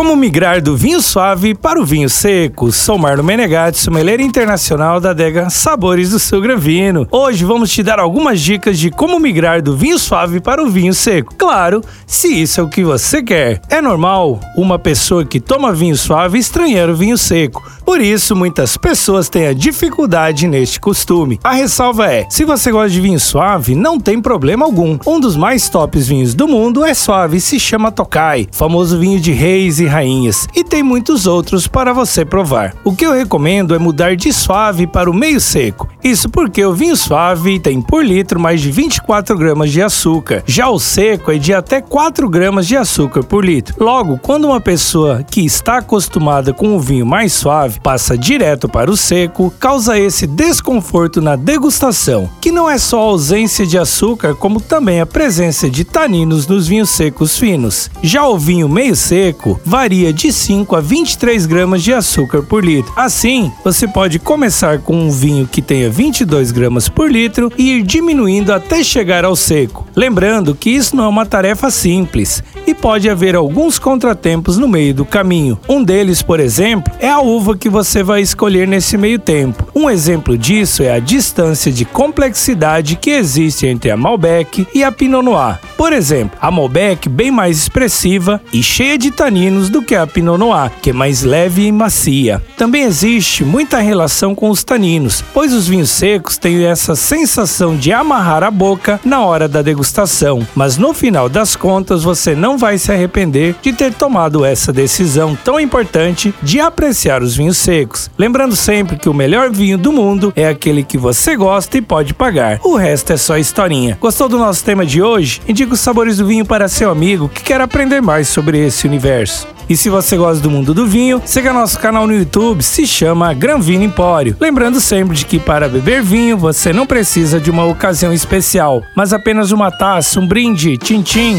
Como migrar do vinho suave para o vinho seco? Sou Marlon Menegatti, sommelier internacional da adega Sabores do Sul Granvino. Hoje vamos te dar algumas dicas de como migrar do vinho suave para o vinho seco. Claro, se isso é o que você quer. É normal uma pessoa que toma vinho suave estranhar o vinho seco. Por isso, muitas pessoas têm a dificuldade neste costume. A ressalva é: se você gosta de vinho suave, não tem problema algum. Um dos mais tops vinhos do mundo é suave e se chama Tokai, famoso vinho de reis e rainhas, e tem muitos outros para você provar. O que eu recomendo é mudar de suave para o meio seco. Isso porque o vinho suave tem por litro mais de 24 gramas de açúcar, já o seco é de até 4 gramas de açúcar por litro. Logo, quando uma pessoa que está acostumada com o vinho mais suave passa direto para o seco, causa esse desconforto na degustação, que não é só a ausência de açúcar, como também a presença de taninos nos vinhos secos finos. Já o vinho meio seco vai varia de 5 a 23 gramas de açúcar por litro. Assim, você pode começar com um vinho que tenha 22 gramas por litro e ir diminuindo até chegar ao seco. Lembrando que isso não é uma tarefa simples e pode haver alguns contratempos no meio do caminho. Um deles, por exemplo, é a uva que você vai escolher nesse meio tempo. Um exemplo disso é a distância de complexidade que existe entre a Malbec e a Pinot Noir. Por exemplo, a Malbec bem mais expressiva e cheia de taninos do que a Pinot Noir, que é mais leve e macia. Também existe muita relação com os taninos, pois os vinhos secos têm essa sensação de amarrar a boca na hora da degustação, mas no final das contas você não vai se arrepender de ter tomado essa decisão tão importante de apreciar os vinhos secos. Lembrando sempre que o melhor vinho do mundo é aquele que você gosta e pode pagar. O resto é só historinha. Gostou do nosso tema de hoje? Indica os sabores do vinho para seu amigo que quer aprender mais sobre esse universo. E se você gosta do mundo do vinho, siga nosso canal no YouTube, se chama Gran Vino Empório. Lembrando sempre de que para beber vinho você não precisa de uma ocasião especial, mas apenas uma taça, um brinde, tchim-tchim.